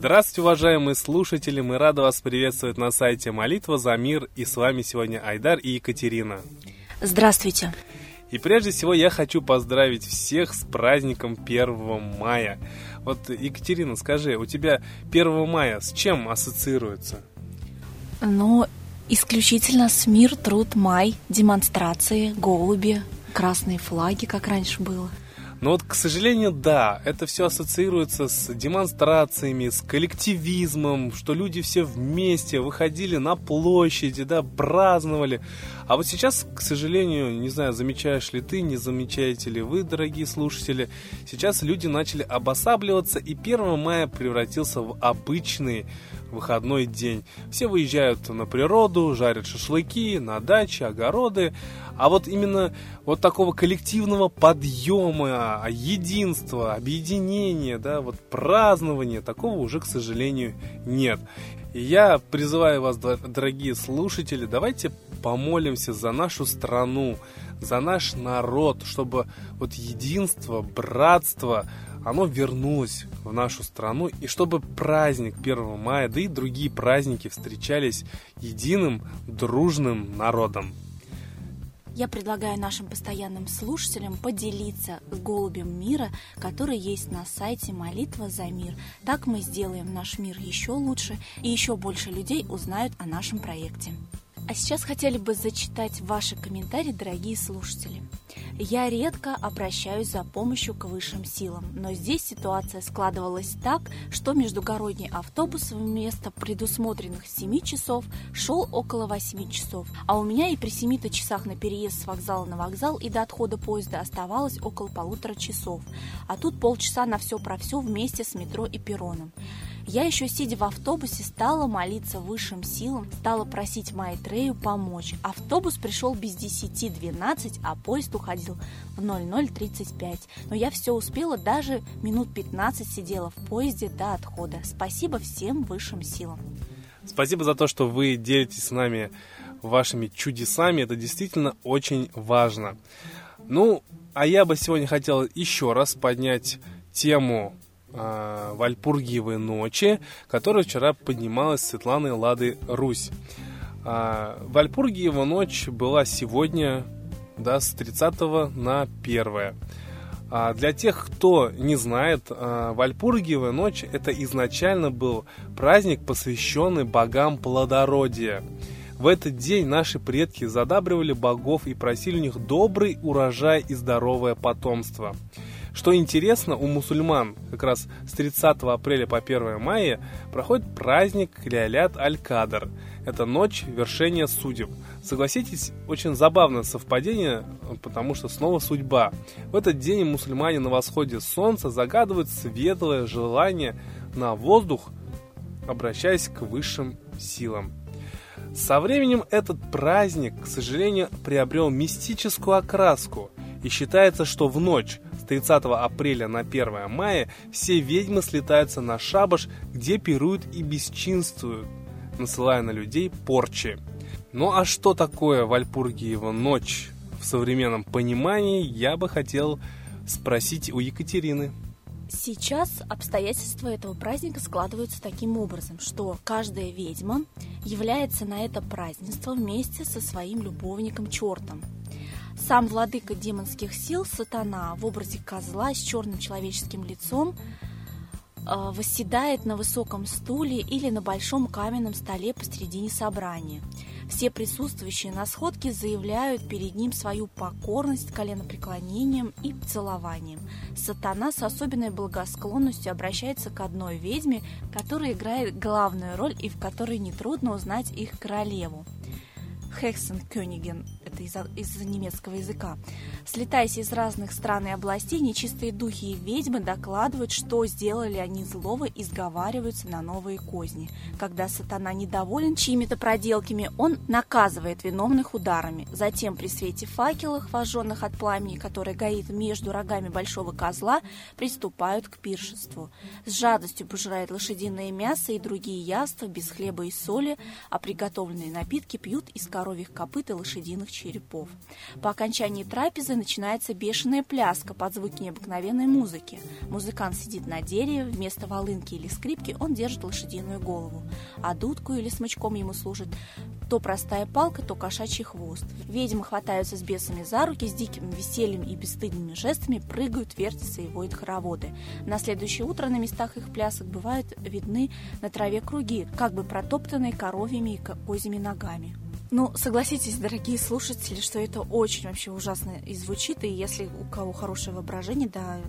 Здравствуйте, уважаемые слушатели! Мы рады вас приветствовать на сайте Молитва за мир. И с вами сегодня Айдар и Екатерина. Здравствуйте! И прежде всего я хочу поздравить всех с праздником 1 мая. Вот, Екатерина, скажи, у тебя 1 мая с чем ассоциируется? Ну, исключительно с мир, труд, май, демонстрации, голуби, красные флаги, как раньше было. Но вот, к сожалению, да, это все ассоциируется с демонстрациями, с коллективизмом, что люди все вместе выходили на площади, да, праздновали. А вот сейчас, к сожалению, не знаю, замечаешь ли ты, не замечаете ли вы, дорогие слушатели, сейчас люди начали обосабливаться, и 1 мая превратился в обычный выходной день. Все выезжают на природу, жарят шашлыки, на даче, огороды. А вот именно вот такого коллективного подъема, единства, объединения, да, вот празднования, такого уже, к сожалению, нет. И я призываю вас, дорогие слушатели, давайте помолимся за нашу страну, за наш народ, чтобы вот единство, братство, оно вернулось в нашу страну, и чтобы праздник 1 мая, да и другие праздники встречались единым, дружным народом. Я предлагаю нашим постоянным слушателям поделиться голубем мира, который есть на сайте «Молитва за мир». Так мы сделаем наш мир еще лучше, и еще больше людей узнают о нашем проекте. А сейчас хотели бы зачитать ваши комментарии, дорогие слушатели. Я редко обращаюсь за помощью к высшим силам, но здесь ситуация складывалась так, что междугородний автобус вместо предусмотренных 7 часов шел около 8 часов, а у меня и при 7 часах на переезд с вокзала на вокзал и до отхода поезда оставалось около полутора часов, а тут полчаса на все про все вместе с метро и перроном. Я еще сидя в автобусе стала молиться высшим силам, стала просить Майтрею помочь. Автобус пришел без 10-12, а поезд уходил в 00.35. Но я все успела, даже минут 15 сидела в поезде до отхода. Спасибо всем высшим силам. Спасибо за то, что вы делитесь с нами вашими чудесами. Это действительно очень важно. Ну, а я бы сегодня хотел еще раз поднять тему э, Вальпургиевой ночи, которая вчера поднималась Светланой Лады Русь. Э, Вальпургиева ночь была сегодня, да, с 30 на 1. А для тех, кто не знает, а, Вальпургиевая ночь это изначально был праздник, посвященный богам плодородия. В этот день наши предки задабривали богов и просили у них добрый урожай и здоровое потомство. Что интересно, у мусульман как раз с 30 апреля по 1 мая проходит праздник Лялят Аль-Кадр. Это ночь вершения судеб. Согласитесь, очень забавное совпадение, потому что снова судьба. В этот день мусульмане на восходе солнца загадывают светлое желание на воздух, обращаясь к высшим силам. Со временем этот праздник, к сожалению, приобрел мистическую окраску, и считается, что в ночь 30 апреля на 1 мая все ведьмы слетаются на шабаш, где пируют и бесчинствуют, насылая на людей порчи. Ну а что такое Вальпургиева ночь в современном понимании, я бы хотел спросить у Екатерины. Сейчас обстоятельства этого праздника складываются таким образом, что каждая ведьма является на это празднество вместе со своим любовником чертом. Сам владыка демонских сил, сатана, в образе козла с черным человеческим лицом, э, восседает на высоком стуле или на большом каменном столе посредине собрания. Все присутствующие на сходке заявляют перед ним свою покорность коленопреклонением и целованием. Сатана с особенной благосклонностью обращается к одной ведьме, которая играет главную роль и в которой нетрудно узнать их королеву. Хексенкёниген, это из, из немецкого языка. Слетаясь из разных стран и областей, нечистые духи и ведьмы докладывают, что сделали они злого и сговариваются на новые козни. Когда сатана недоволен чьими-то проделками, он наказывает виновных ударами. Затем при свете факелов, вожженных от пламени, которое горит между рогами большого козла, приступают к пиршеству. С жадостью пожирают лошадиное мясо и другие яства без хлеба и соли, а приготовленные напитки пьют из коровьих копыт и лошадиных черепов черепов. По окончании трапезы начинается бешеная пляска под звуки необыкновенной музыки. Музыкант сидит на дереве, вместо волынки или скрипки он держит лошадиную голову, а дудку или смычком ему служит то простая палка, то кошачий хвост. Ведьмы хватаются с бесами за руки, с диким весельем и бесстыдными жестами прыгают, вертятся и воют хороводы. На следующее утро на местах их плясок бывают видны на траве круги, как бы протоптанные коровьими и козьими ногами. Ну, согласитесь, дорогие слушатели, что это очень вообще ужасно и звучит, и если у кого хорошее воображение, да,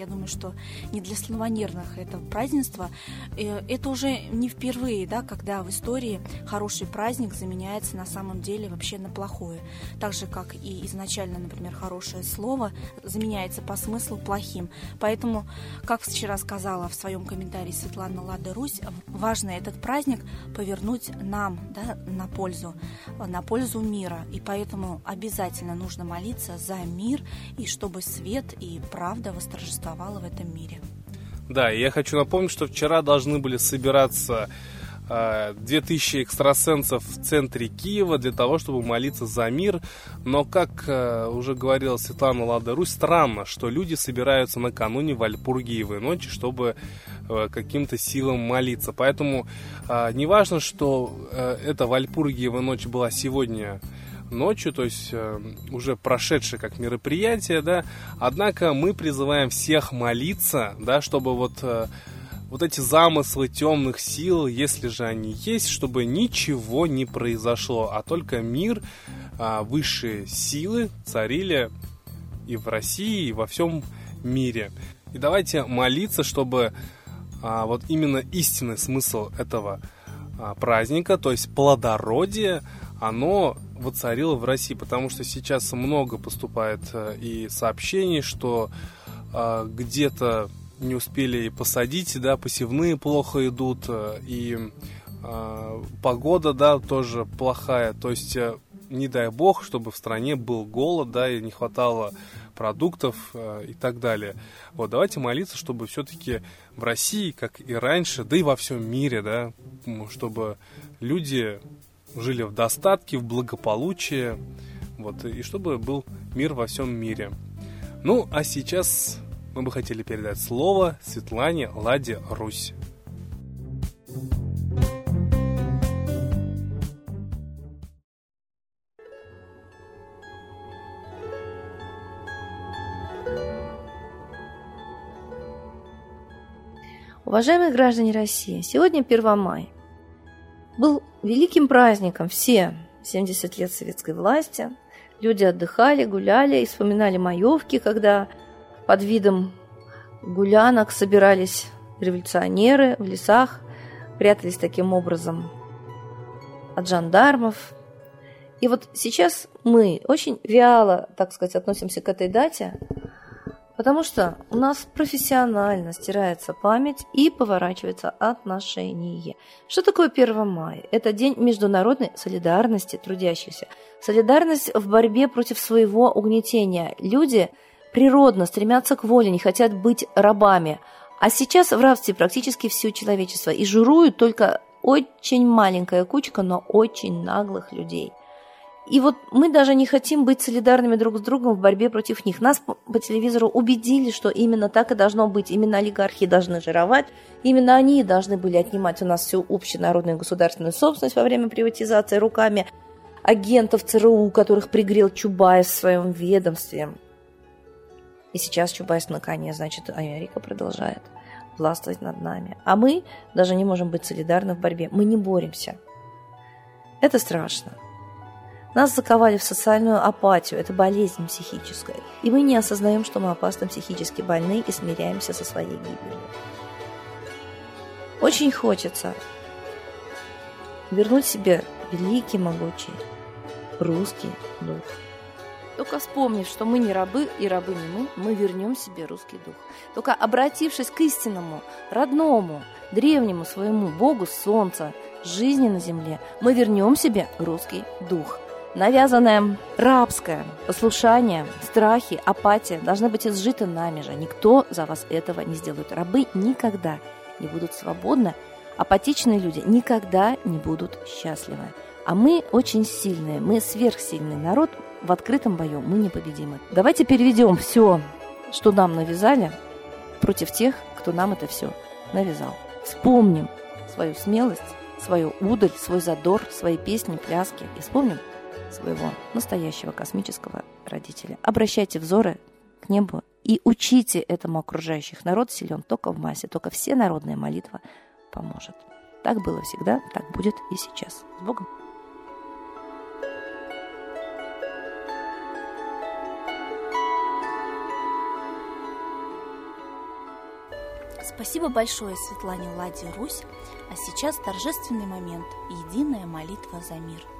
я думаю, что не для слабонервных это празднество. Э, это уже не впервые, да, когда в истории хороший праздник заменяется на самом деле вообще на плохое. Так же, как и изначально, например, хорошее слово заменяется по смыслу плохим. Поэтому, как вчера сказала в своем комментарии Светлана Лада Русь, важно этот праздник повернуть нам да, на пользу, на пользу мира. И поэтому обязательно нужно молиться за мир и чтобы свет и правда восторжествовали существовало в этом мире. Да, и я хочу напомнить, что вчера должны были собираться 2000 э, экстрасенсов в центре Киева для того, чтобы молиться за мир. Но, как э, уже говорила Светлана Лада Русь, странно, что люди собираются накануне Вальпургиевой ночи, чтобы э, каким-то силам молиться. Поэтому не важно, что эта Вальпургиева ночь была сегодня ночью, то есть э, уже прошедшее как мероприятие, да. Однако мы призываем всех молиться, да, чтобы вот э, вот эти замыслы темных сил, если же они есть, чтобы ничего не произошло, а только мир, э, высшие силы царили и в России, и во всем мире. И давайте молиться, чтобы а, вот именно истинный смысл этого а, праздника, то есть плодородие, оно воцарило в России, потому что сейчас много поступает э, и сообщений, что э, где-то не успели посадить, да, посевные плохо идут, э, и э, погода, да, тоже плохая, то есть э, не дай бог, чтобы в стране был голод, да, и не хватало продуктов э, и так далее. Вот, давайте молиться, чтобы все-таки в России, как и раньше, да и во всем мире, да, чтобы люди жили в достатке, в благополучии, вот, и чтобы был мир во всем мире. Ну, а сейчас мы бы хотели передать слово Светлане Ладе Русь. Уважаемые граждане России, сегодня 1 мая был великим праздником все 70 лет советской власти. Люди отдыхали, гуляли и вспоминали маевки, когда под видом гулянок собирались революционеры в лесах, прятались таким образом от жандармов. И вот сейчас мы очень вяло, так сказать, относимся к этой дате, Потому что у нас профессионально стирается память и поворачивается отношение. Что такое 1 мая? Это день международной солидарности трудящихся. Солидарность в борьбе против своего угнетения. Люди природно стремятся к воле, не хотят быть рабами. А сейчас в рабстве практически все человечество. И жируют только очень маленькая кучка, но очень наглых людей. И вот мы даже не хотим быть солидарными друг с другом в борьбе против них. Нас по телевизору убедили, что именно так и должно быть. Именно олигархи должны жировать, именно они должны были отнимать у нас всю общенародную государственную собственность во время приватизации руками агентов ЦРУ, которых пригрел Чубайс в своем ведомстве. И сейчас Чубайс на коне, значит, Америка продолжает властвовать над нами. А мы даже не можем быть солидарны в борьбе. Мы не боремся. Это страшно. Нас заковали в социальную апатию, это болезнь психическая. И мы не осознаем, что мы опасно психически больны и смиряемся со своей гибелью. Очень хочется вернуть себе великий, могучий русский дух. Только вспомнив, что мы не рабы и рабы не мы, мы вернем себе русский дух. Только обратившись к истинному, родному, древнему своему Богу Солнца, жизни на земле, мы вернем себе русский дух – Навязанное рабское послушание, страхи, апатия должны быть изжиты нами же. Никто за вас этого не сделает. Рабы никогда не будут свободны, апатичные люди никогда не будут счастливы. А мы очень сильные, мы сверхсильный народ, в открытом бою мы непобедимы. Давайте переведем все, что нам навязали, против тех, кто нам это все навязал. Вспомним свою смелость, свою удаль, свой задор, свои песни, пляски. И вспомним своего настоящего космического родителя. Обращайте взоры к небу и учите этому окружающих. Народ силен только в массе, только все народная молитва поможет. Так было всегда, так будет и сейчас. С Богом! Спасибо большое Светлане Ладе Русь, а сейчас торжественный момент – единая молитва за мир –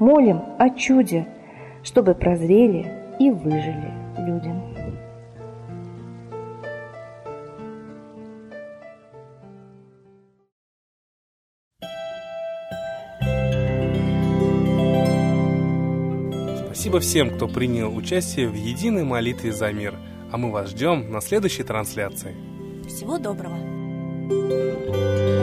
молим о чуде, чтобы прозрели и выжили люди. Спасибо всем, кто принял участие в единой молитве за мир. А мы вас ждем на следующей трансляции. Всего доброго! thank you